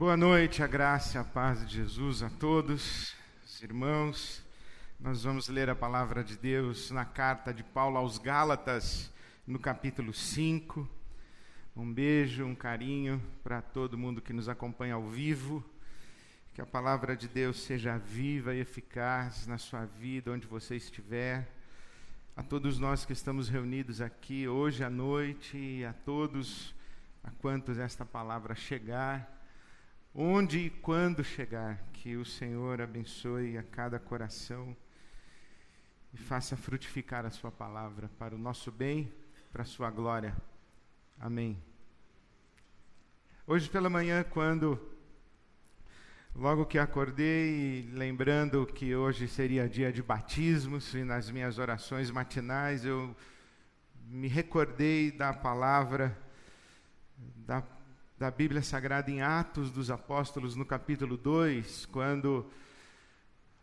Boa noite, a graça e a paz de Jesus a todos, os irmãos. Nós vamos ler a palavra de Deus na carta de Paulo aos Gálatas, no capítulo 5. Um beijo, um carinho para todo mundo que nos acompanha ao vivo. Que a palavra de Deus seja viva e eficaz na sua vida, onde você estiver. A todos nós que estamos reunidos aqui hoje à noite e a todos a quantos esta palavra chegar onde e quando chegar, que o Senhor abençoe a cada coração e faça frutificar a Sua palavra para o nosso bem, para a Sua glória. Amém. Hoje pela manhã, quando logo que acordei, lembrando que hoje seria dia de batismos, e nas minhas orações matinais eu me recordei da palavra da da Bíblia Sagrada em Atos dos Apóstolos, no capítulo 2, quando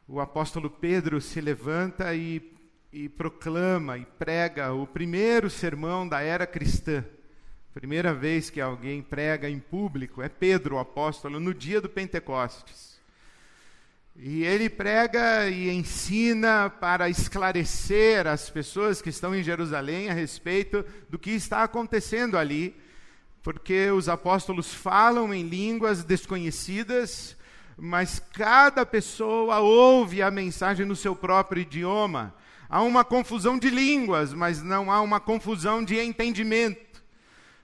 o apóstolo Pedro se levanta e, e proclama e prega o primeiro sermão da era cristã. Primeira vez que alguém prega em público é Pedro, o apóstolo, no dia do Pentecostes. E ele prega e ensina para esclarecer as pessoas que estão em Jerusalém a respeito do que está acontecendo ali porque os apóstolos falam em línguas desconhecidas, mas cada pessoa ouve a mensagem no seu próprio idioma. Há uma confusão de línguas, mas não há uma confusão de entendimento.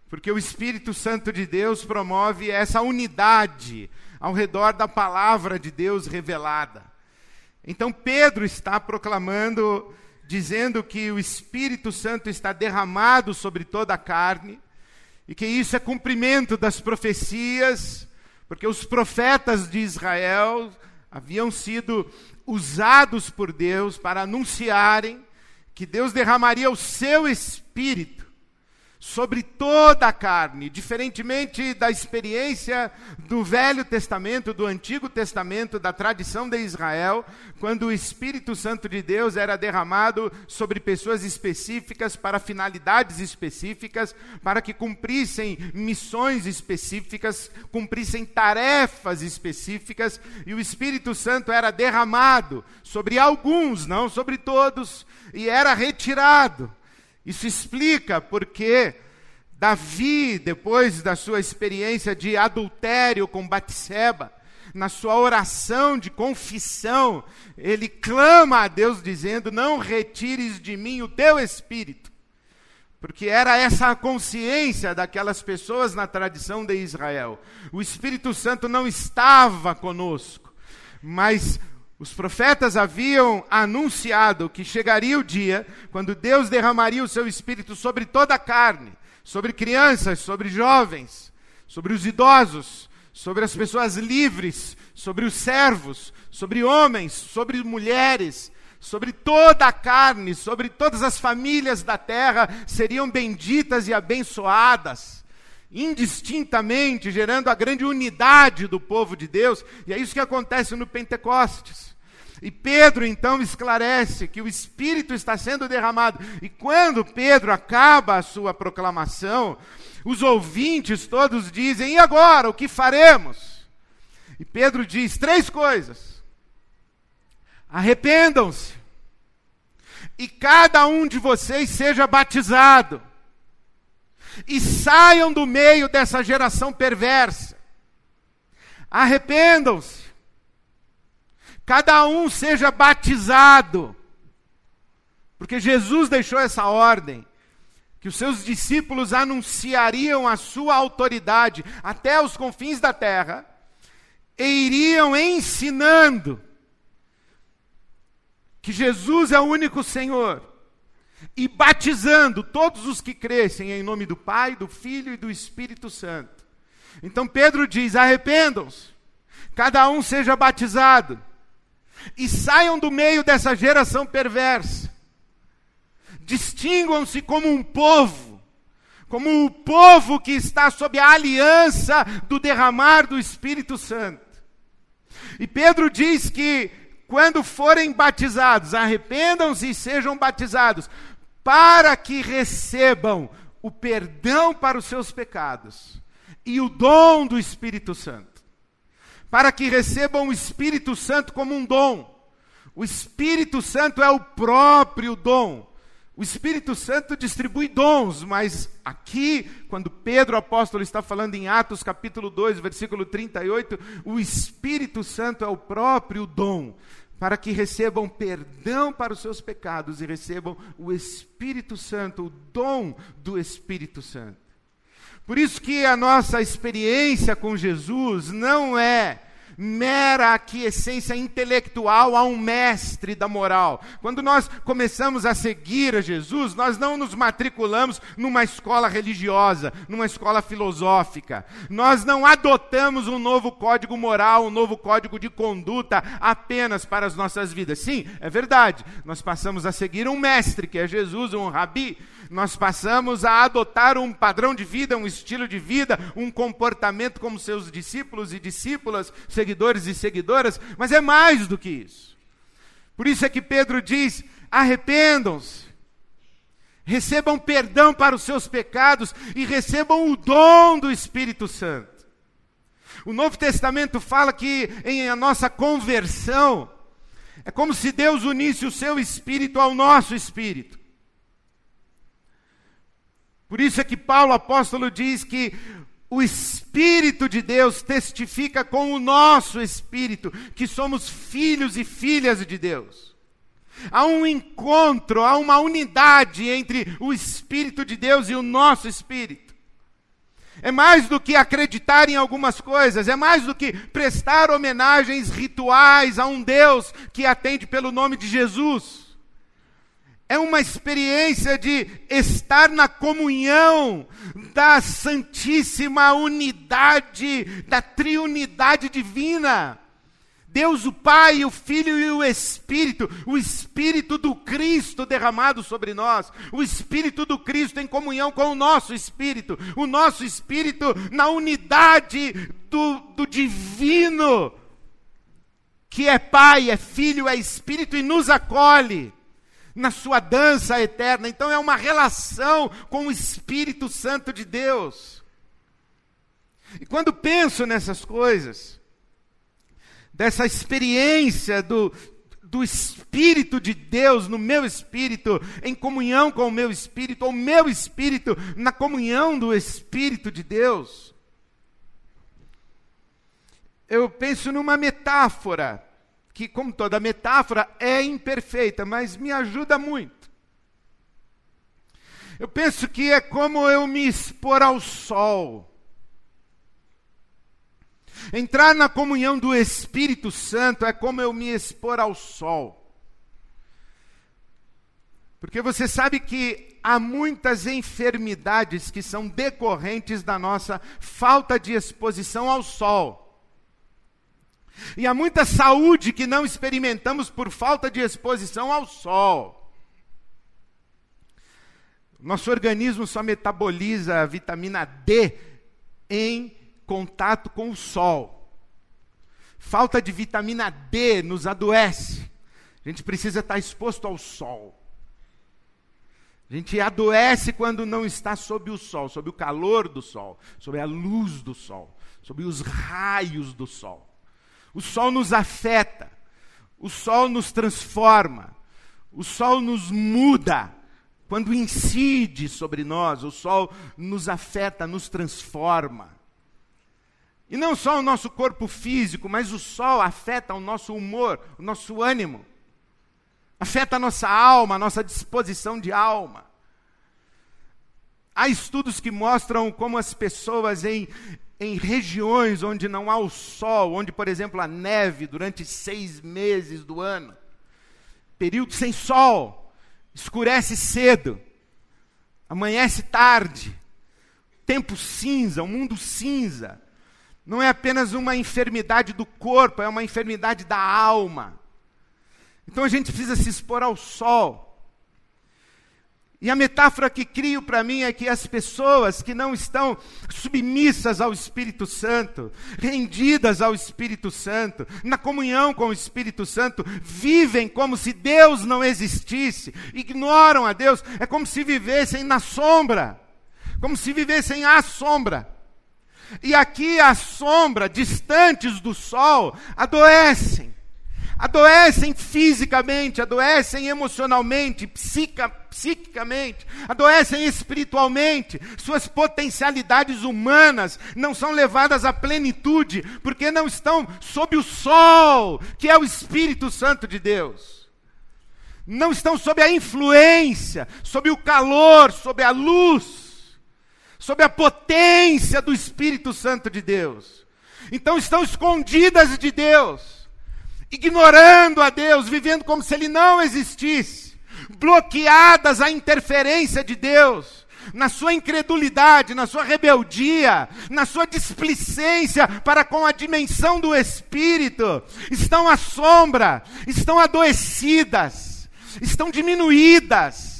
Porque o Espírito Santo de Deus promove essa unidade ao redor da palavra de Deus revelada. Então Pedro está proclamando, dizendo que o Espírito Santo está derramado sobre toda a carne e que isso é cumprimento das profecias, porque os profetas de Israel haviam sido usados por Deus para anunciarem que Deus derramaria o seu espírito sobre toda a carne, diferentemente da experiência do Velho Testamento, do Antigo Testamento, da tradição de Israel, quando o Espírito Santo de Deus era derramado sobre pessoas específicas para finalidades específicas, para que cumprissem missões específicas, cumprissem tarefas específicas, e o Espírito Santo era derramado sobre alguns, não sobre todos, e era retirado isso explica porque Davi, depois da sua experiência de adultério com Batseba, na sua oração de confissão, ele clama a Deus dizendo: Não retires de mim o teu espírito. Porque era essa a consciência daquelas pessoas na tradição de Israel. O Espírito Santo não estava conosco, mas os profetas haviam anunciado que chegaria o dia quando Deus derramaria o seu espírito sobre toda a carne, sobre crianças, sobre jovens, sobre os idosos, sobre as pessoas livres, sobre os servos, sobre homens, sobre mulheres, sobre toda a carne, sobre todas as famílias da terra seriam benditas e abençoadas indistintamente, gerando a grande unidade do povo de Deus, e é isso que acontece no Pentecostes. E Pedro então esclarece que o Espírito está sendo derramado. E quando Pedro acaba a sua proclamação, os ouvintes todos dizem: E agora, o que faremos? E Pedro diz três coisas: Arrependam-se, e cada um de vocês seja batizado, e saiam do meio dessa geração perversa. Arrependam-se Cada um seja batizado. Porque Jesus deixou essa ordem que os seus discípulos anunciariam a sua autoridade até os confins da terra e iriam ensinando que Jesus é o único Senhor e batizando todos os que crescem em nome do Pai, do Filho e do Espírito Santo. Então Pedro diz: arrependam-se, cada um seja batizado e saiam do meio dessa geração perversa. Distinguam-se como um povo, como o povo que está sob a aliança do derramar do Espírito Santo. E Pedro diz que quando forem batizados, arrependam-se e sejam batizados, para que recebam o perdão para os seus pecados e o dom do Espírito Santo. para que recebam o Espírito Santo como um dom. O Espírito Santo é o próprio dom. O Espírito Santo distribui dons, mas aqui, quando Pedro apóstolo está falando em Atos capítulo 2, versículo 38, o Espírito Santo é o próprio dom, para que recebam perdão para os seus pecados e recebam o Espírito Santo, o dom do Espírito Santo. Por isso que a nossa experiência com Jesus não é mera aquiescência intelectual a um mestre da moral. Quando nós começamos a seguir a Jesus, nós não nos matriculamos numa escola religiosa, numa escola filosófica. Nós não adotamos um novo código moral, um novo código de conduta apenas para as nossas vidas. Sim, é verdade. Nós passamos a seguir um mestre, que é Jesus, um rabi nós passamos a adotar um padrão de vida, um estilo de vida, um comportamento como seus discípulos e discípulas, seguidores e seguidoras, mas é mais do que isso. Por isso é que Pedro diz: arrependam-se, recebam perdão para os seus pecados e recebam o dom do Espírito Santo. O Novo Testamento fala que em a nossa conversão é como se Deus unisse o seu espírito ao nosso espírito. Por isso é que Paulo apóstolo diz que o Espírito de Deus testifica com o nosso espírito que somos filhos e filhas de Deus. Há um encontro, há uma unidade entre o Espírito de Deus e o nosso espírito. É mais do que acreditar em algumas coisas, é mais do que prestar homenagens rituais a um Deus que atende pelo nome de Jesus é uma experiência de estar na comunhão da Santíssima Unidade, da Triunidade Divina. Deus, o Pai, o Filho e o Espírito, o Espírito do Cristo derramado sobre nós, o Espírito do Cristo em comunhão com o nosso Espírito, o nosso Espírito na unidade do, do Divino, que é Pai, é Filho, é Espírito e nos acolhe na sua dança eterna. Então é uma relação com o Espírito Santo de Deus. E quando penso nessas coisas, dessa experiência do, do Espírito de Deus no meu espírito, em comunhão com o meu espírito, ou meu espírito na comunhão do Espírito de Deus, eu penso numa metáfora que, como toda metáfora, é imperfeita, mas me ajuda muito. Eu penso que é como eu me expor ao sol. Entrar na comunhão do Espírito Santo é como eu me expor ao sol. Porque você sabe que há muitas enfermidades que são decorrentes da nossa falta de exposição ao sol. E há muita saúde que não experimentamos por falta de exposição ao sol. Nosso organismo só metaboliza a vitamina D em contato com o sol. Falta de vitamina D nos adoece. A gente precisa estar exposto ao sol. A gente adoece quando não está sob o sol, sob o calor do sol, sob a luz do sol, sob os raios do sol. O sol nos afeta, o sol nos transforma, o sol nos muda. Quando incide sobre nós, o sol nos afeta, nos transforma. E não só o nosso corpo físico, mas o sol afeta o nosso humor, o nosso ânimo. Afeta a nossa alma, a nossa disposição de alma. Há estudos que mostram como as pessoas em, em regiões onde não há o sol, onde, por exemplo, a neve durante seis meses do ano, período sem sol, escurece cedo, amanhece tarde, tempo cinza, um mundo cinza. Não é apenas uma enfermidade do corpo, é uma enfermidade da alma. Então a gente precisa se expor ao sol. E a metáfora que crio para mim é que as pessoas que não estão submissas ao Espírito Santo, rendidas ao Espírito Santo, na comunhão com o Espírito Santo, vivem como se Deus não existisse, ignoram a Deus, é como se vivessem na sombra, como se vivessem à sombra. E aqui a sombra, distantes do sol, adoecem. Adoecem fisicamente, adoecem emocionalmente, psica, psiquicamente, adoecem espiritualmente. Suas potencialidades humanas não são levadas à plenitude, porque não estão sob o sol, que é o Espírito Santo de Deus. Não estão sob a influência, sob o calor, sob a luz sob a potência do Espírito Santo de Deus. Então estão escondidas de Deus, ignorando a Deus, vivendo como se Ele não existisse, bloqueadas à interferência de Deus, na sua incredulidade, na sua rebeldia, na sua displicência para com a dimensão do Espírito, estão à sombra, estão adoecidas, estão diminuídas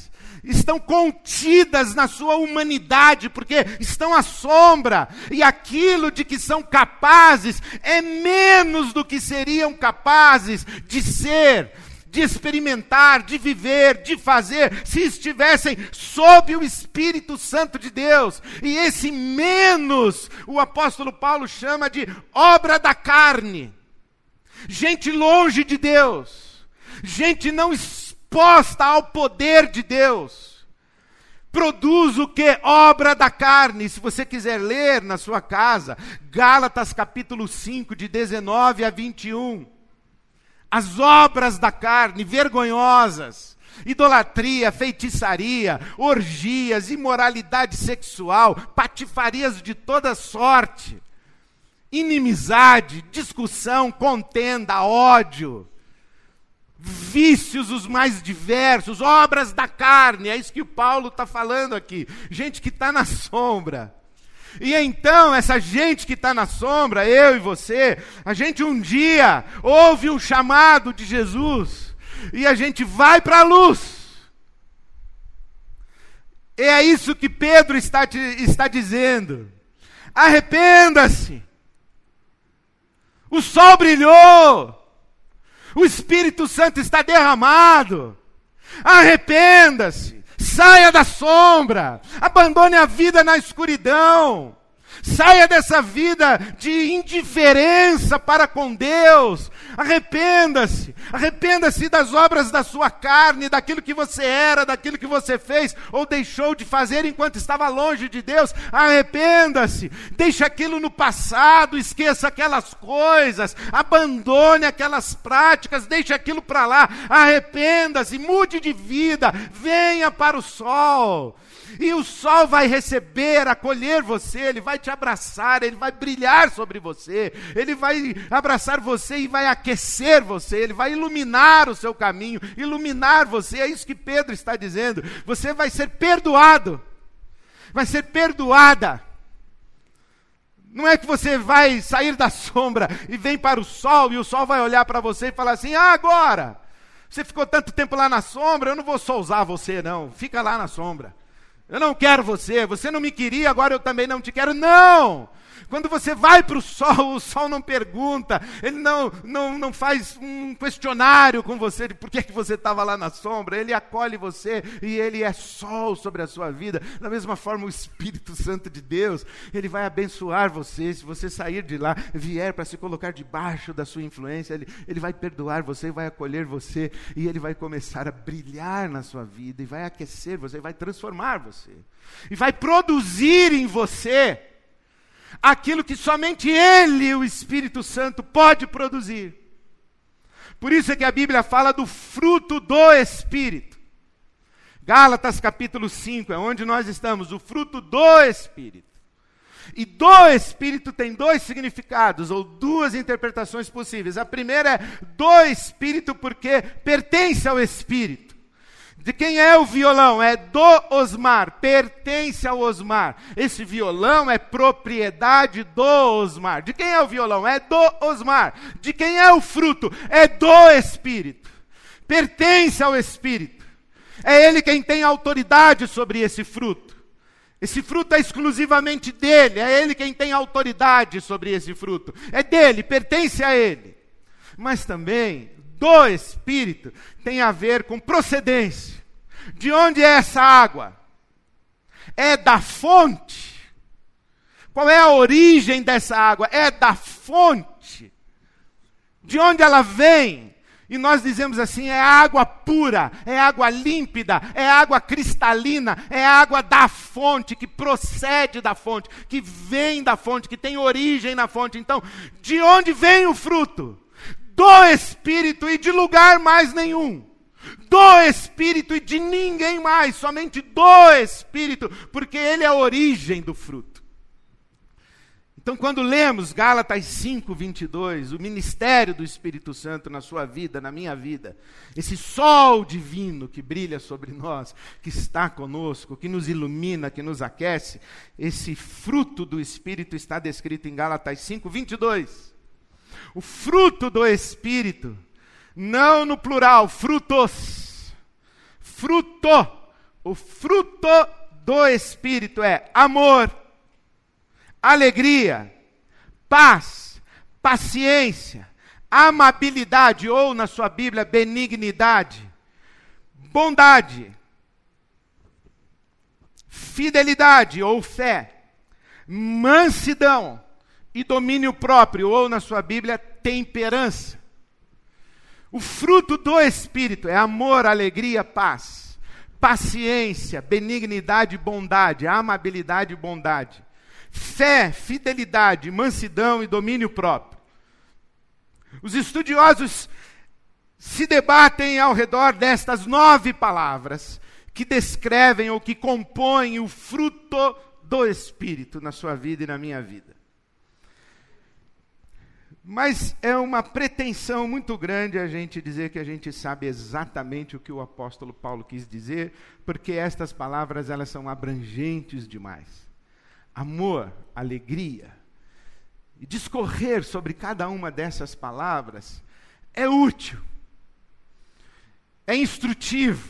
estão contidas na sua humanidade, porque estão à sombra, e aquilo de que são capazes é menos do que seriam capazes de ser, de experimentar, de viver, de fazer, se estivessem sob o Espírito Santo de Deus. E esse menos, o apóstolo Paulo chama de obra da carne. Gente longe de Deus, gente não exposta ao poder de Deus. Produz o que? Obra da carne. Se você quiser ler na sua casa, Gálatas capítulo 5, de 19 a 21. As obras da carne, vergonhosas idolatria, feitiçaria, orgias, imoralidade sexual, patifarias de toda sorte, inimizade, discussão, contenda, ódio, vícios os mais diversos, obras da carne, é isso que o Paulo está falando aqui. Gente que está na sombra. E então, essa gente que está na sombra, eu e você, a gente um dia ouve um chamado de Jesus e a gente vai para a luz. É isso que Pedro está, te, está dizendo. Arrependa-se. O sol brilhou. O Espírito Santo está derramado. Arrependa-se. Saia da sombra. Abandone a vida na escuridão. Saia dessa vida de indiferença para com Deus. Arrependa-se. Arrependa-se das obras da sua carne, daquilo que você era, daquilo que você fez ou deixou de fazer enquanto estava longe de Deus. Arrependa-se. Deixe aquilo no passado, esqueça aquelas coisas, abandone aquelas práticas, deixe aquilo para lá. Arrependa-se, mude de vida, venha para o sol. E o sol vai receber, acolher você, ele vai te abraçar, ele vai brilhar sobre você, ele vai abraçar você e vai aquecer você, ele vai iluminar o seu caminho, iluminar você. É isso que Pedro está dizendo. Você vai ser perdoado, vai ser perdoada. Não é que você vai sair da sombra e vem para o sol e o sol vai olhar para você e falar assim: ah, agora, você ficou tanto tempo lá na sombra, eu não vou só usar você, não, fica lá na sombra. Eu não quero você, você não me queria, agora eu também não te quero. Não! Quando você vai para o sol, o sol não pergunta, ele não, não, não faz um questionário com você de por que, que você estava lá na sombra, ele acolhe você e ele é sol sobre a sua vida. Da mesma forma, o Espírito Santo de Deus, ele vai abençoar você. Se você sair de lá, vier para se colocar debaixo da sua influência, ele, ele vai perdoar você, vai acolher você e ele vai começar a brilhar na sua vida e vai aquecer você, vai transformar você e vai produzir em você aquilo que somente Ele, o Espírito Santo, pode produzir. Por isso é que a Bíblia fala do fruto do Espírito. Gálatas capítulo 5 é onde nós estamos, o fruto do Espírito. E do Espírito tem dois significados, ou duas interpretações possíveis. A primeira é do Espírito, porque pertence ao Espírito. De quem é o violão? É do Osmar, pertence ao Osmar. Esse violão é propriedade do Osmar. De quem é o violão? É do Osmar. De quem é o fruto? É do Espírito. Pertence ao Espírito. É ele quem tem autoridade sobre esse fruto. Esse fruto é exclusivamente dele, é ele quem tem autoridade sobre esse fruto. É dele, pertence a ele. Mas também do Espírito tem a ver com procedência. De onde é essa água? É da fonte. Qual é a origem dessa água? É da fonte. De onde ela vem? E nós dizemos assim: é água pura, é água límpida, é água cristalina, é água da fonte, que procede da fonte, que vem da fonte, que tem origem na fonte. Então, de onde vem o fruto? Do Espírito e de lugar mais nenhum do Espírito e de ninguém mais, somente do Espírito, porque Ele é a origem do fruto. Então, quando lemos Gálatas 5, 22, o ministério do Espírito Santo na sua vida, na minha vida, esse sol divino que brilha sobre nós, que está conosco, que nos ilumina, que nos aquece, esse fruto do Espírito está descrito em Gálatas 5, 22. O fruto do Espírito não no plural, frutos. Fruto. O fruto do Espírito é amor, alegria, paz, paciência, amabilidade, ou na sua Bíblia, benignidade, bondade, fidelidade ou fé, mansidão e domínio próprio, ou na sua Bíblia, temperança. O fruto do Espírito é amor, alegria, paz, paciência, benignidade, bondade, amabilidade e bondade, fé, fidelidade, mansidão e domínio próprio. Os estudiosos se debatem ao redor destas nove palavras que descrevem ou que compõem o fruto do Espírito na sua vida e na minha vida. Mas é uma pretensão muito grande a gente dizer que a gente sabe exatamente o que o apóstolo Paulo quis dizer, porque estas palavras elas são abrangentes demais. Amor, alegria. E discorrer sobre cada uma dessas palavras é útil, é instrutivo,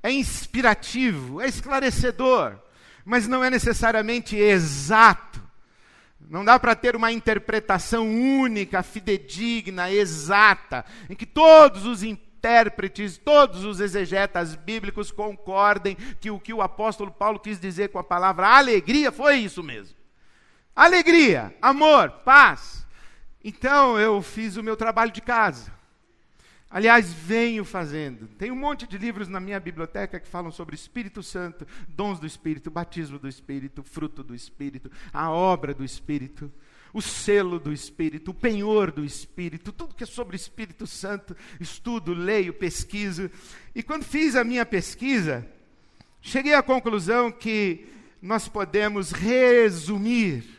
é inspirativo, é esclarecedor, mas não é necessariamente exato não dá para ter uma interpretação única, fidedigna, exata, em que todos os intérpretes, todos os exegetas bíblicos concordem que o que o apóstolo Paulo quis dizer com a palavra alegria foi isso mesmo. Alegria, amor, paz. Então eu fiz o meu trabalho de casa. Aliás, venho fazendo. Tem um monte de livros na minha biblioteca que falam sobre Espírito Santo, dons do Espírito, batismo do Espírito, fruto do Espírito, a obra do Espírito, o selo do Espírito, o penhor do Espírito, tudo que é sobre Espírito Santo, estudo, leio, pesquiso. E quando fiz a minha pesquisa, cheguei à conclusão que nós podemos resumir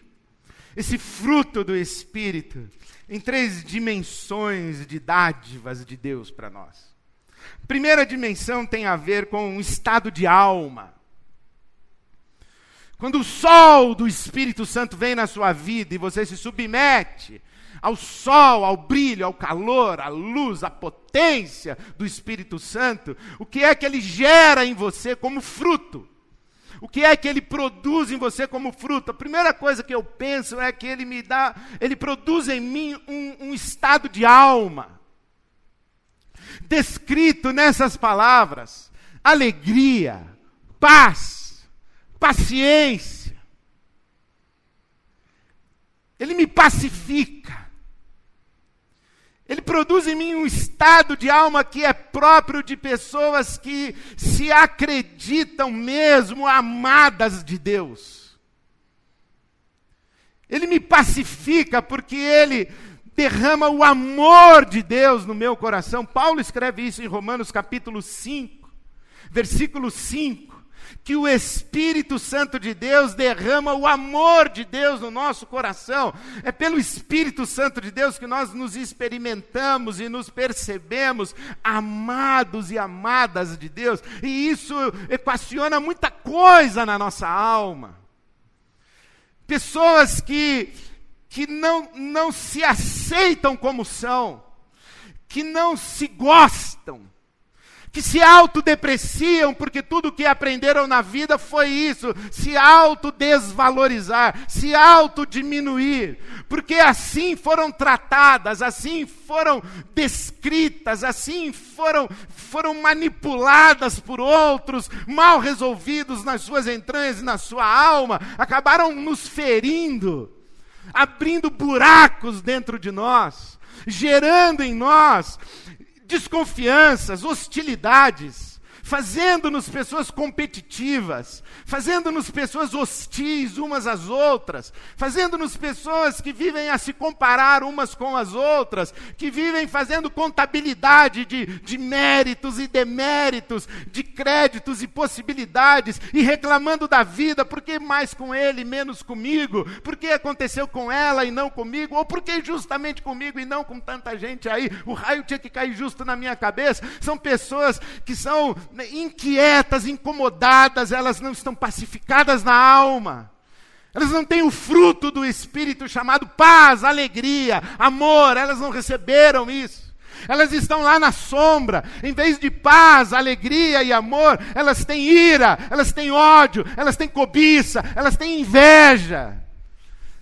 esse fruto do Espírito em três dimensões de dádivas de Deus para nós. Primeira dimensão tem a ver com um estado de alma. Quando o sol do Espírito Santo vem na sua vida e você se submete ao sol, ao brilho, ao calor, à luz, à potência do Espírito Santo, o que é que ele gera em você como fruto? O que é que ele produz em você como fruto? A primeira coisa que eu penso é que ele me dá, ele produz em mim um, um estado de alma. Descrito nessas palavras: alegria, paz, paciência. Ele me pacifica. Ele produz em mim um estado de alma que é próprio de pessoas que se acreditam mesmo amadas de Deus. Ele me pacifica porque ele derrama o amor de Deus no meu coração. Paulo escreve isso em Romanos capítulo 5, versículo 5 que o Espírito Santo de Deus derrama o amor de Deus no nosso coração. É pelo Espírito Santo de Deus que nós nos experimentamos e nos percebemos amados e amadas de Deus, e isso equaciona muita coisa na nossa alma. Pessoas que, que não, não se aceitam como são, que não se gostam, que se autodepreciam porque tudo que aprenderam na vida foi isso, se autodesvalorizar, se autodiminuir, porque assim foram tratadas, assim foram descritas, assim foram foram manipuladas por outros, mal resolvidos nas suas entranhas e na sua alma, acabaram nos ferindo, abrindo buracos dentro de nós, gerando em nós desconfianças, hostilidades, fazendo-nos pessoas competitivas, fazendo-nos pessoas hostis umas às outras, fazendo-nos pessoas que vivem a se comparar umas com as outras, que vivem fazendo contabilidade de, de méritos e deméritos, de créditos e possibilidades, e reclamando da vida, porque mais com ele, menos comigo, porque aconteceu com ela e não comigo, ou porque justamente comigo e não com tanta gente aí, o raio tinha que cair justo na minha cabeça. São pessoas que são inquietas, incomodadas, elas não estão pacificadas na alma. Elas não têm o fruto do Espírito chamado paz, alegria, amor, elas não receberam isso. Elas estão lá na sombra, em vez de paz, alegria e amor, elas têm ira, elas têm ódio, elas têm cobiça, elas têm inveja.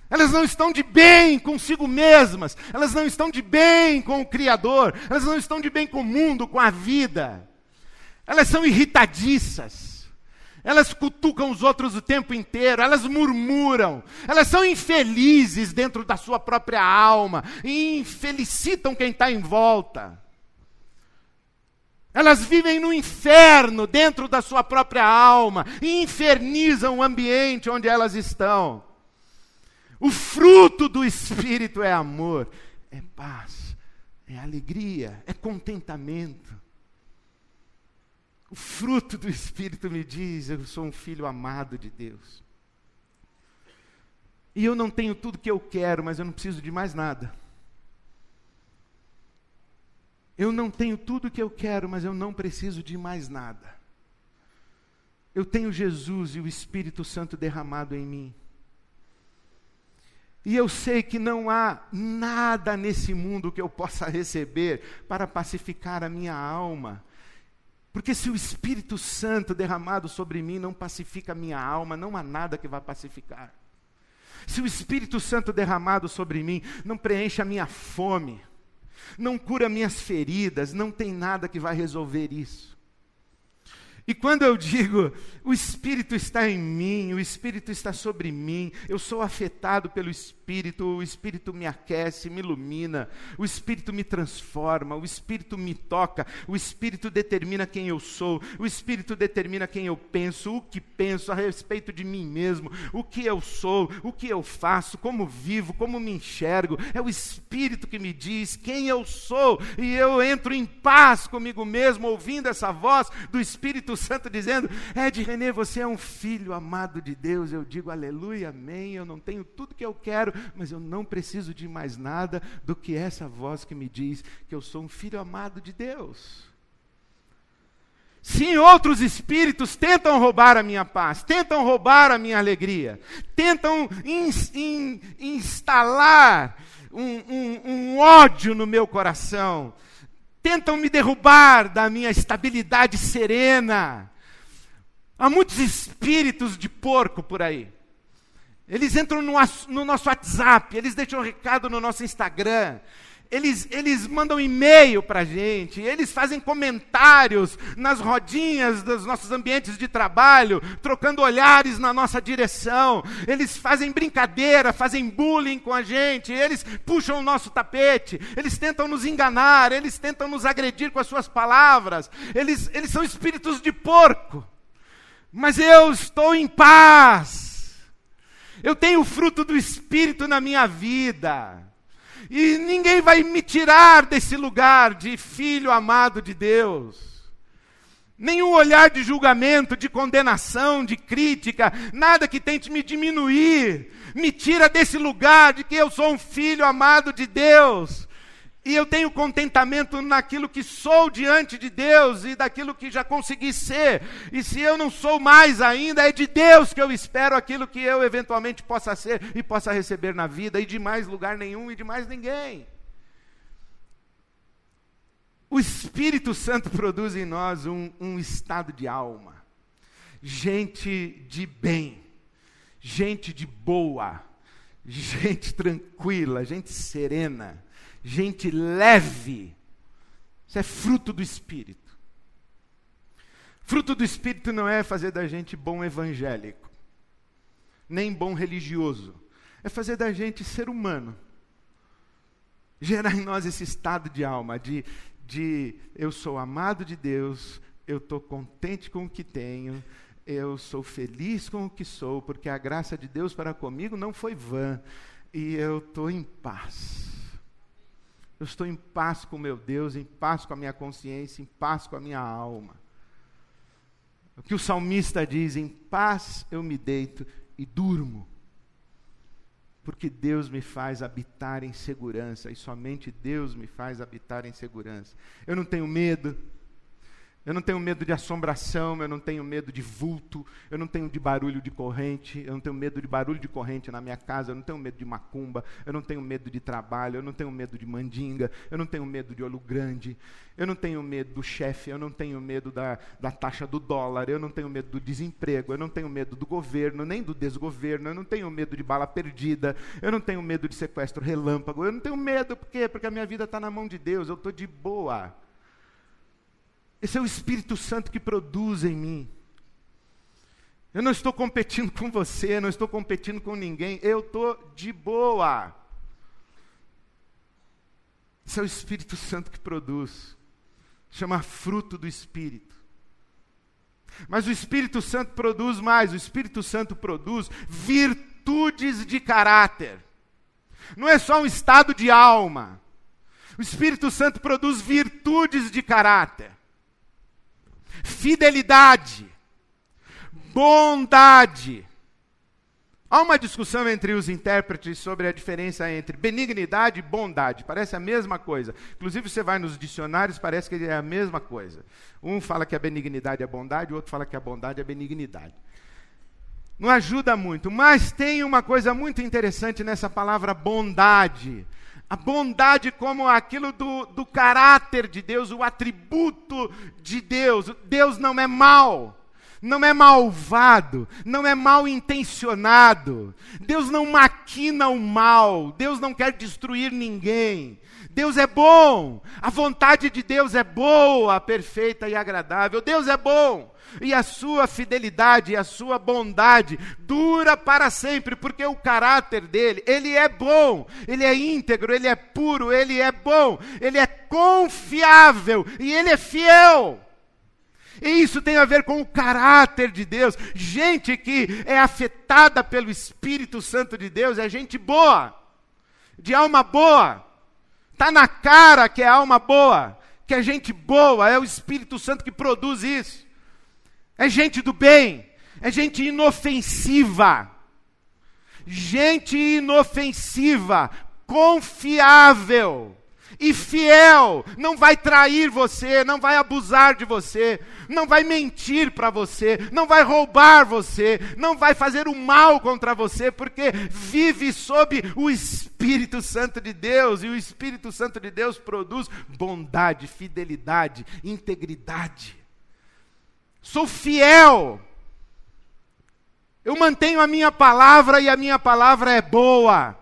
Elas não estão de bem consigo mesmas, elas não estão de bem com o Criador, elas não estão de bem com o mundo, com a vida. Elas são irritadiças. Elas cutucam os outros o tempo inteiro, elas murmuram, elas são infelizes dentro da sua própria alma e infelicitam quem está em volta. Elas vivem no inferno dentro da sua própria alma e infernizam o ambiente onde elas estão. O fruto do Espírito é amor, é paz, é alegria, é contentamento. O fruto do Espírito me diz: eu sou um filho amado de Deus. E eu não tenho tudo que eu quero, mas eu não preciso de mais nada. Eu não tenho tudo que eu quero, mas eu não preciso de mais nada. Eu tenho Jesus e o Espírito Santo derramado em mim. E eu sei que não há nada nesse mundo que eu possa receber para pacificar a minha alma, porque se o Espírito Santo derramado sobre mim não pacifica a minha alma, não há nada que vá pacificar. Se o Espírito Santo derramado sobre mim não preenche a minha fome, não cura minhas feridas, não tem nada que vai resolver isso. E quando eu digo, o Espírito está em mim, o Espírito está sobre mim, eu sou afetado pelo Espírito, o Espírito me aquece, me ilumina, o Espírito me transforma, o Espírito me toca, o Espírito determina quem eu sou, o Espírito determina quem eu penso, o que penso a respeito de mim mesmo, o que eu sou, o que eu faço, como vivo, como me enxergo. É o Espírito que me diz quem eu sou, e eu entro em paz comigo mesmo, ouvindo essa voz do Espírito Espírito Santo dizendo: Ed Renê, você é um filho amado de Deus. Eu digo aleluia, amém. Eu não tenho tudo que eu quero, mas eu não preciso de mais nada do que essa voz que me diz que eu sou um filho amado de Deus. Sim, outros espíritos tentam roubar a minha paz, tentam roubar a minha alegria, tentam in, in, instalar um, um, um ódio no meu coração, tentam me derrubar da minha estabilidade serena. Há muitos espíritos de porco por aí. Eles entram no, no nosso WhatsApp, eles deixam um recado no nosso Instagram, eles, eles mandam e-mail para a gente, eles fazem comentários nas rodinhas dos nossos ambientes de trabalho, trocando olhares na nossa direção, eles fazem brincadeira, fazem bullying com a gente, eles puxam o nosso tapete, eles tentam nos enganar, eles tentam nos agredir com as suas palavras, eles, eles são espíritos de porco, mas eu estou em paz, eu tenho o fruto do Espírito na minha vida. E ninguém vai me tirar desse lugar de filho amado de Deus. Nenhum olhar de julgamento, de condenação, de crítica, nada que tente me diminuir, me tira desse lugar de que eu sou um filho amado de Deus. E eu tenho contentamento naquilo que sou diante de Deus e daquilo que já consegui ser. E se eu não sou mais ainda, é de Deus que eu espero aquilo que eu eventualmente possa ser e possa receber na vida, e de mais lugar nenhum e de mais ninguém. O Espírito Santo produz em nós um, um estado de alma. Gente de bem, gente de boa, gente tranquila, gente serena, gente leve. Isso é fruto do Espírito. Fruto do Espírito não é fazer da gente bom evangélico, nem bom religioso. É fazer da gente ser humano. Gerar em nós esse estado de alma, de, de eu sou amado de Deus, eu estou contente com o que tenho, eu sou feliz com o que sou, porque a graça de Deus para comigo não foi vã, e eu estou em paz. Eu estou em paz com meu Deus, em paz com a minha consciência, em paz com a minha alma. O que o salmista diz: em paz eu me deito e durmo porque Deus me faz habitar em segurança, e somente Deus me faz habitar em segurança. Eu não tenho medo, eu não tenho medo de assombração, eu não tenho medo de vulto, eu não tenho de barulho de corrente, eu não tenho medo de barulho de corrente na minha casa, eu não tenho medo de macumba, eu não tenho medo de trabalho, eu não tenho medo de mandinga, eu não tenho medo de olho grande, eu não tenho medo do chefe, eu não tenho medo da, da taxa do dólar, eu não tenho medo do desemprego, eu não tenho medo do governo, nem do desgoverno, eu não tenho medo de bala perdida, eu não tenho medo de sequestro relâmpago, eu não tenho medo, por quê? Porque a minha vida está na mão de Deus, eu estou de boa. Esse é o Espírito Santo que produz em mim. Eu não estou competindo com você, não estou competindo com ninguém, eu estou de boa. Esse é o Espírito Santo que produz. Chama fruto do Espírito. Mas o Espírito Santo produz mais, o Espírito Santo produz virtudes de caráter. Não é só um estado de alma. O Espírito Santo produz virtudes de caráter fidelidade, bondade. Há uma discussão entre os intérpretes sobre a diferença entre benignidade e bondade. Parece a mesma coisa. Inclusive, você vai nos dicionários, parece que é a mesma coisa. Um fala que a benignidade é bondade, o outro fala que a bondade é benignidade. Não ajuda muito, mas tem uma coisa muito interessante nessa palavra bondade. A bondade como aquilo do, do caráter de Deus, o atributo de Deus. Deus não é mal não é malvado, não é mal intencionado. Deus não maquina o mal, Deus não quer destruir ninguém. Deus é bom, a vontade de Deus é boa, perfeita e agradável. Deus é bom e a sua fidelidade e a sua bondade dura para sempre, porque o caráter dele, ele é bom, ele é íntegro, ele é puro, ele é bom, ele é confiável e ele é fiel. E isso tem a ver com o caráter de Deus. Gente que é afetada pelo Espírito Santo de Deus é gente boa, de alma boa. Está na cara que é alma boa, que é gente boa, é o Espírito Santo que produz isso é gente do bem, é gente inofensiva. Gente inofensiva, confiável e fiel, não vai trair você, não vai abusar de você, não vai mentir para você, não vai roubar você, não vai fazer o mal contra você, porque vive sob o Espírito Santo de Deus, e o Espírito Santo de Deus produz bondade, fidelidade, integridade sou fiel. Eu mantenho a minha palavra e a minha palavra é boa.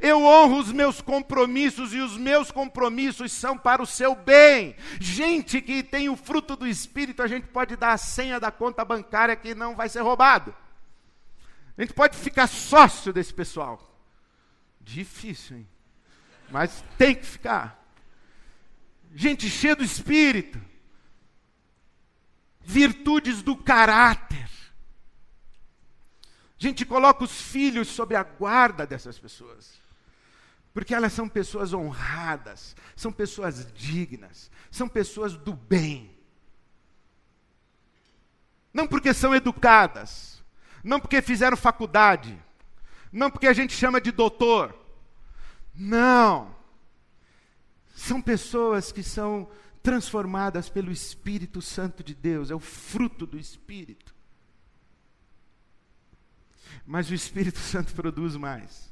Eu honro os meus compromissos e os meus compromissos são para o seu bem. Gente que tem o fruto do Espírito, a gente pode dar a senha da conta bancária que não vai ser roubado. A gente pode ficar sócio desse pessoal. Difícil, hein? Mas tem que ficar. Gente cheia do Espírito virtudes do caráter. A gente coloca os filhos sob a guarda dessas pessoas. Porque elas são pessoas honradas, são pessoas dignas, são pessoas do bem. Não porque são educadas, não porque fizeram faculdade, não porque a gente chama de doutor. Não. São pessoas que são transformadas pelo Espírito Santo de Deus, é o fruto do Espírito. Mas o Espírito Santo produz mais.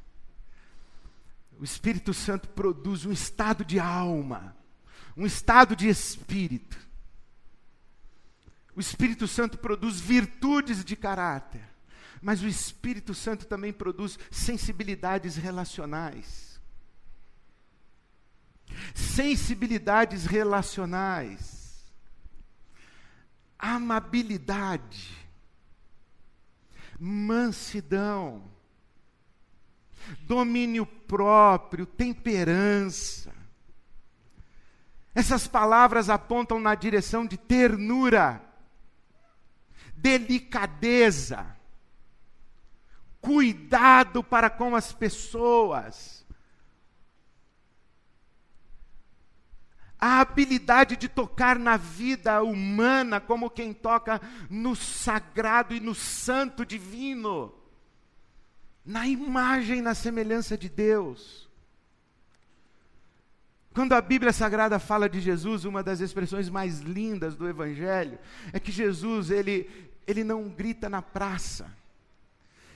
O Espírito Santo produz um estado de alma, um estado de espírito. O Espírito Santo produz virtudes de caráter, mas o Espírito Santo também produz sensibilidades relacionais. Sensibilidades relacionais, amabilidade, mansidão, domínio próprio, temperança. Essas palavras apontam na direção de ternura, delicadeza, cuidado para com as pessoas, a habilidade de tocar na vida humana como quem toca no sagrado e no santo divino, na imagem, na semelhança de Deus. Quando a Bíblia Sagrada fala de Jesus, uma das expressões mais lindas do Evangelho é que Jesus, ele, ele não grita na praça.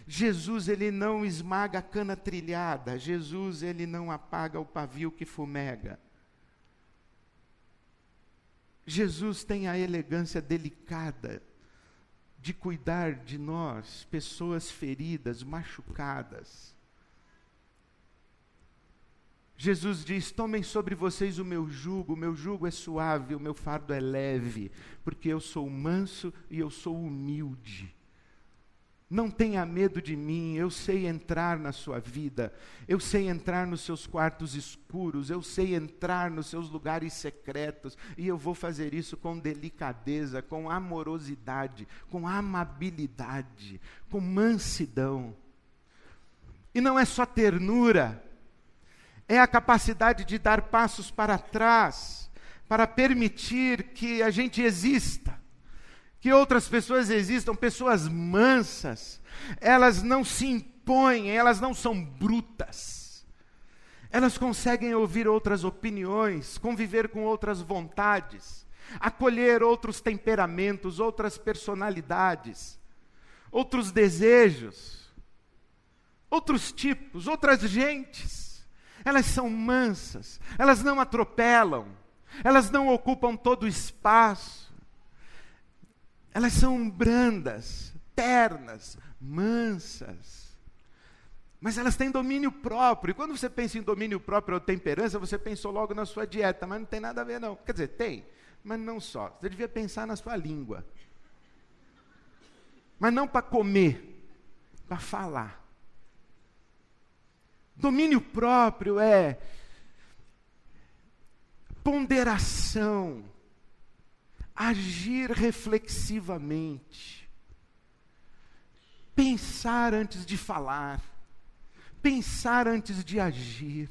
Jesus, ele não esmaga a cana trilhada. Jesus, ele não apaga o pavio que fumega. Jesus tem a elegância delicada de cuidar de nós, pessoas feridas, machucadas. Jesus diz: Tomem sobre vocês o meu jugo, o meu jugo é suave, o meu fardo é leve, porque eu sou manso e eu sou humilde. Não tenha medo de mim, eu sei entrar na sua vida, eu sei entrar nos seus quartos escuros, eu sei entrar nos seus lugares secretos, e eu vou fazer isso com delicadeza, com amorosidade, com amabilidade, com mansidão. E não é só ternura, é a capacidade de dar passos para trás, para permitir que a gente exista que outras pessoas existam, pessoas mansas, elas não se impõem, elas não são brutas. Elas conseguem ouvir outras opiniões, conviver com outras vontades, acolher outros temperamentos, outras personalidades, outros desejos, outros tipos, outras gentes. Elas são mansas, elas não atropelam, elas não ocupam todo o espaço elas são brandas, ternas, mansas. Mas elas têm domínio próprio. E quando você pensa em domínio próprio ou temperança, você pensou logo na sua dieta, mas não tem nada a ver, não. Quer dizer, tem, mas não só. Você devia pensar na sua língua. Mas não para comer, para falar. Domínio próprio é ponderação, agir reflexivamente, pensar antes de falar, pensar antes de agir,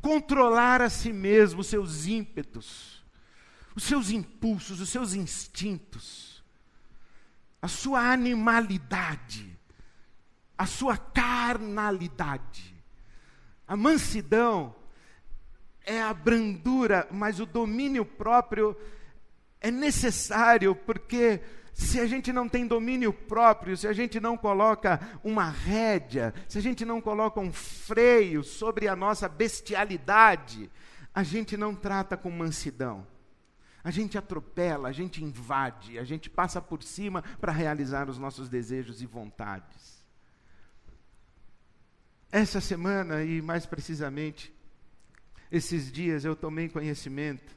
controlar a si mesmo os seus ímpetos, os seus impulsos, os seus instintos, a sua animalidade, a sua carnalidade. A mansidão é a brandura, mas o domínio próprio é necessário, porque se a gente não tem domínio próprio, se a gente não coloca uma rédea, se a gente não coloca um freio sobre a nossa bestialidade, a gente não trata com mansidão. A gente atropela, a gente invade, a gente passa por cima para realizar os nossos desejos e vontades. Essa semana, e mais precisamente, esses dias eu tomei conhecimento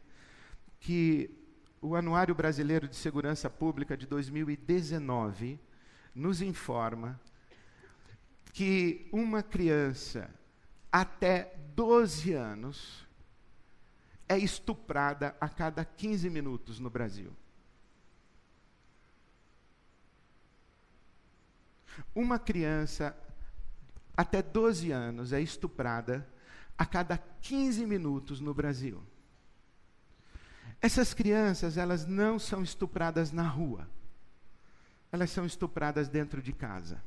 que o Anuário Brasileiro de Segurança Pública de 2019 nos informa que uma criança até 12 anos é estuprada a cada 15 minutos no Brasil. Uma criança até 12 anos é estuprada a cada 15 minutos no Brasil. Essas crianças, elas não são estupradas na rua. Elas são estupradas dentro de casa.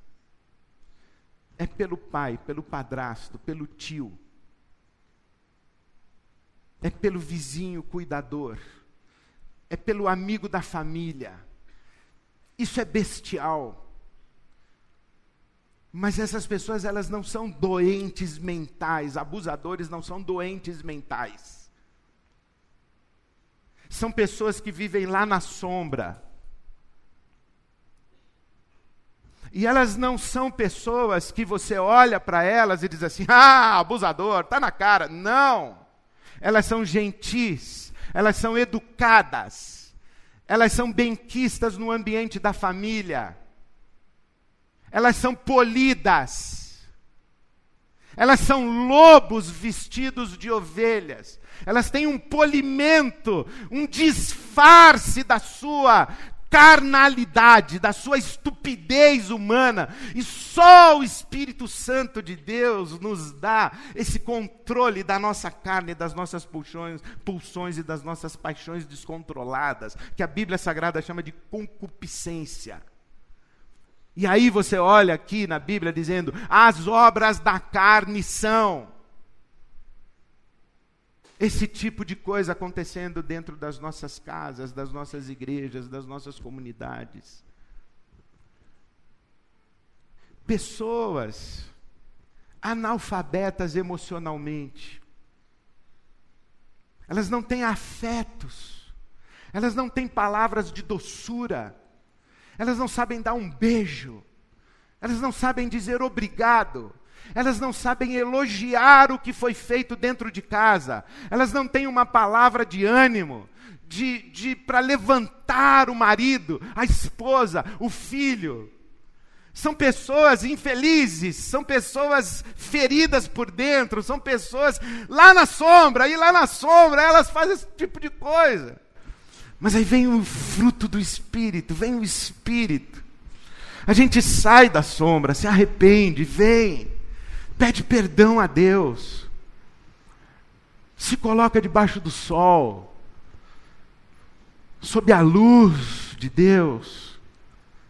É pelo pai, pelo padrasto, pelo tio. É pelo vizinho cuidador. É pelo amigo da família. Isso é bestial. Mas essas pessoas, elas não são doentes mentais, abusadores não são doentes mentais. são pessoas que vivem lá na sombra. E elas não são pessoas que você olha para elas e diz assim: ah, abusador, está na cara. Não. Elas são gentis, elas são educadas, elas são benquistas no ambiente da família, elas são polidas, elas são lobos vestidos de ovelhas, elas têm um polimento, um disfarce da sua carnalidade, da sua estupidez humana, e só o Espírito Santo de Deus nos dá esse controle da nossa carne, das nossas pulsões, pulsões e das nossas paixões descontroladas, que a Bíblia Sagrada chama de concupiscência. E aí você olha aqui na Bíblia dizendo: as obras da carne são esse tipo de coisa acontecendo dentro das nossas casas, das nossas igrejas, das nossas comunidades. Pessoas analfabetas emocionalmente. Elas não têm afetos. Elas não têm palavras de doçura. Elas não sabem dar um beijo. Elas não sabem dizer obrigado elas não sabem elogiar o que foi feito dentro de casa, elas não têm uma palavra de ânimo, de, de para levantar o marido, a esposa, o filho. São pessoas infelizes, são pessoas feridas por dentro, são pessoas lá na sombra, e lá na sombra elas fazem esse tipo de coisa. Mas aí vem o fruto do Espírito, vem o Espírito. A gente sai da sombra, se arrepende, vem. Pede perdão a Deus. Se coloca debaixo do sol, sob a luz de Deus,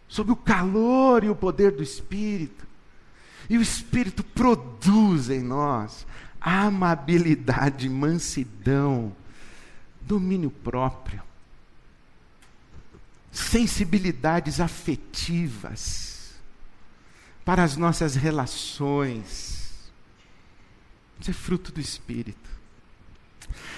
sob o calor e o poder do Espírito. E o Espírito produz em nós amabilidade, mansidão, domínio próprio, sensibilidades afetivas para as nossas relações isso é fruto do Espírito.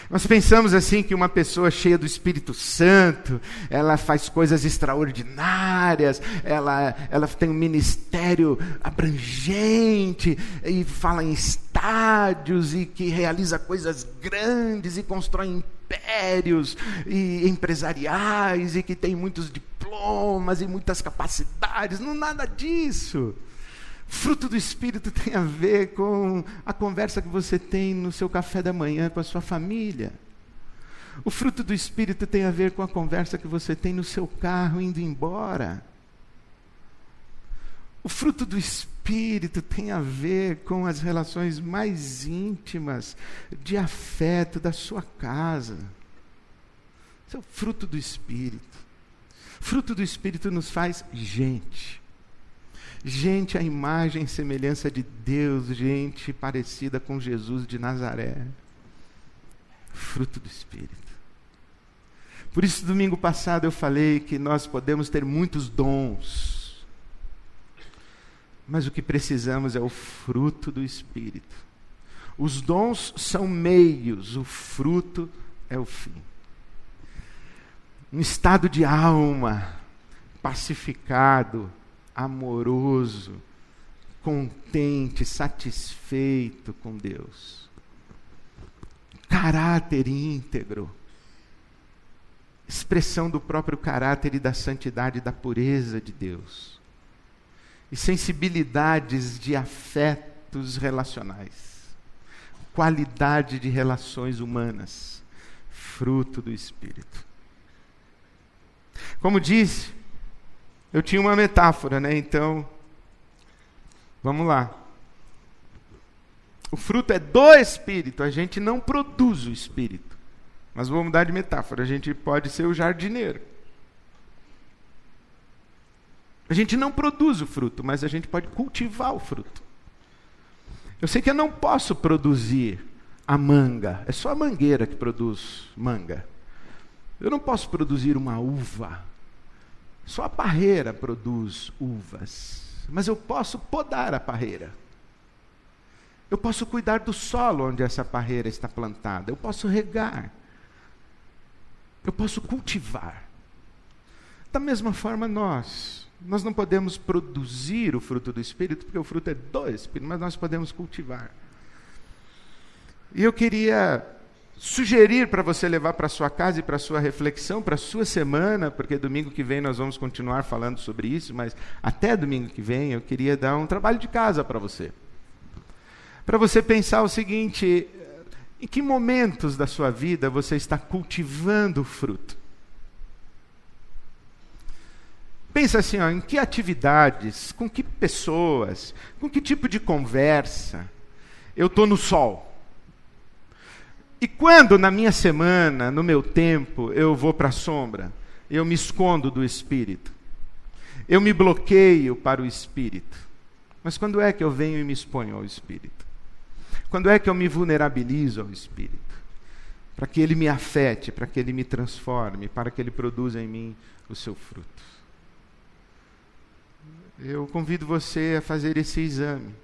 Nós pensamos assim que uma pessoa cheia do Espírito Santo, ela faz coisas extraordinárias, ela, ela tem um ministério abrangente, e fala em estádios, e que realiza coisas grandes, e constrói impérios e empresariais, e que tem muitos diplomas e muitas capacidades. Não nada disso. Fruto do Espírito tem a ver com a conversa que você tem no seu café da manhã com a sua família. O fruto do Espírito tem a ver com a conversa que você tem no seu carro indo embora. O fruto do Espírito tem a ver com as relações mais íntimas de afeto da sua casa. Isso é o fruto do Espírito. Fruto do Espírito nos faz gente gente à imagem e semelhança de Deus, gente parecida com Jesus de Nazaré. Fruto do Espírito. Por isso, domingo passado eu falei que nós podemos ter muitos dons, mas o que precisamos é o fruto do Espírito. Os dons são meios, o fruto é o fim. Um estado de alma pacificado, amoroso, contente, satisfeito com Deus. Caráter íntegro, expressão do próprio caráter e da santidade e da pureza de Deus. E sensibilidades de afetos relacionais, qualidade de relações humanas, fruto do Espírito. Como disse, eu tinha uma metáfora, né? Então, vamos lá. O fruto é do Espírito, a gente não produz o Espírito. Mas vou mudar de metáfora, a gente pode ser o jardineiro. A gente não produz o fruto, mas a gente pode cultivar o fruto. Eu sei que eu não posso produzir a manga, é só a mangueira que produz manga. Eu não posso produzir uma uva, só a parreira produz uvas, mas eu posso podar a parreira. Eu posso cuidar do solo onde essa parreira está plantada, eu posso regar. Eu posso cultivar. Da mesma forma, nós. Nós não podemos produzir o fruto do Espírito, porque o fruto é do Espírito, mas nós podemos cultivar. E eu queria sugerir para você levar para sua casa e para sua reflexão, para sua semana, porque domingo que vem nós vamos continuar falando sobre isso, mas até domingo que vem eu queria dar um trabalho de casa para você. Para você pensar o seguinte: em que momentos da sua vida você está cultivando o fruto? Pensa assim, ó, em que atividades, com que pessoas, com que tipo de conversa eu estou no sol? E quando na minha semana, no meu tempo, eu vou para a sombra, eu me escondo do Espírito, eu me bloqueio para o Espírito. Mas quando é que eu venho e me exponho ao Espírito? Quando é que eu me vulnerabilizo ao Espírito? Para que ele me afete, para que ele me transforme, para que ele produza em mim o seu fruto. Eu convido você a fazer esse exame,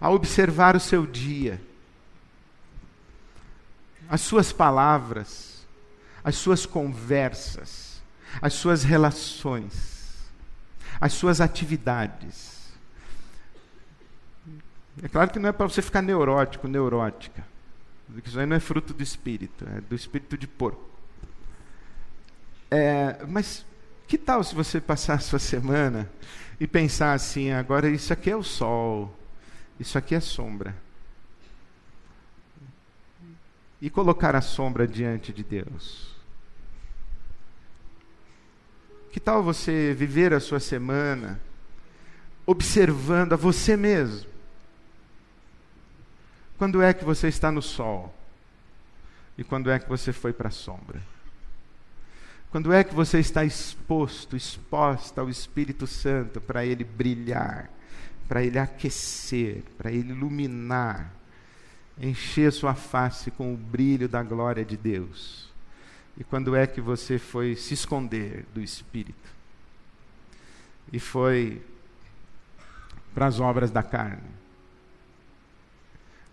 a observar o seu dia as suas palavras, as suas conversas, as suas relações, as suas atividades. É claro que não é para você ficar neurótico, neurótica. Isso aí não é fruto do espírito, é do espírito de porco. É, mas que tal se você passar a sua semana e pensar assim: agora isso aqui é o sol, isso aqui é sombra e colocar a sombra diante de Deus. Que tal você viver a sua semana observando a você mesmo? Quando é que você está no sol? E quando é que você foi para a sombra? Quando é que você está exposto, exposta ao Espírito Santo para ele brilhar, para ele aquecer, para ele iluminar? Encher sua face com o brilho da glória de Deus? E quando é que você foi se esconder do Espírito? E foi para as obras da carne?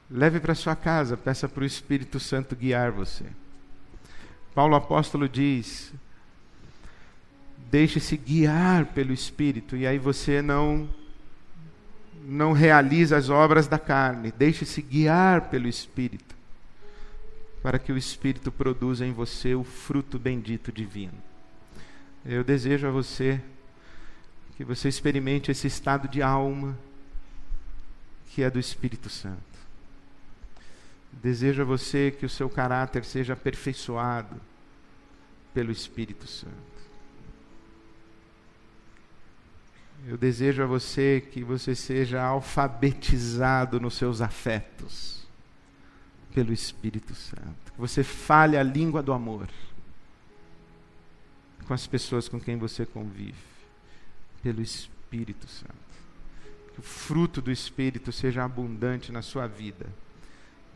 Leve para sua casa, peça para o Espírito Santo guiar você. Paulo apóstolo diz: deixe-se guiar pelo Espírito, e aí você não não realiza as obras da carne, deixe-se guiar pelo Espírito, para que o Espírito produza em você o fruto bendito divino. Eu desejo a você que você experimente esse estado de alma que é do Espírito Santo. Desejo a você que o seu caráter seja aperfeiçoado pelo Espírito Santo. Eu desejo a você que você seja alfabetizado nos seus afetos pelo Espírito Santo. Que você fale a língua do amor com as pessoas com quem você convive pelo Espírito Santo. Que o fruto do Espírito seja abundante na sua vida.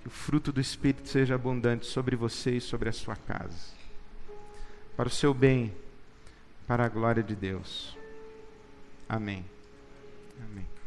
Que o fruto do Espírito seja abundante sobre você e sobre a sua casa. Para o seu bem, para a glória de Deus. Amém. Amém.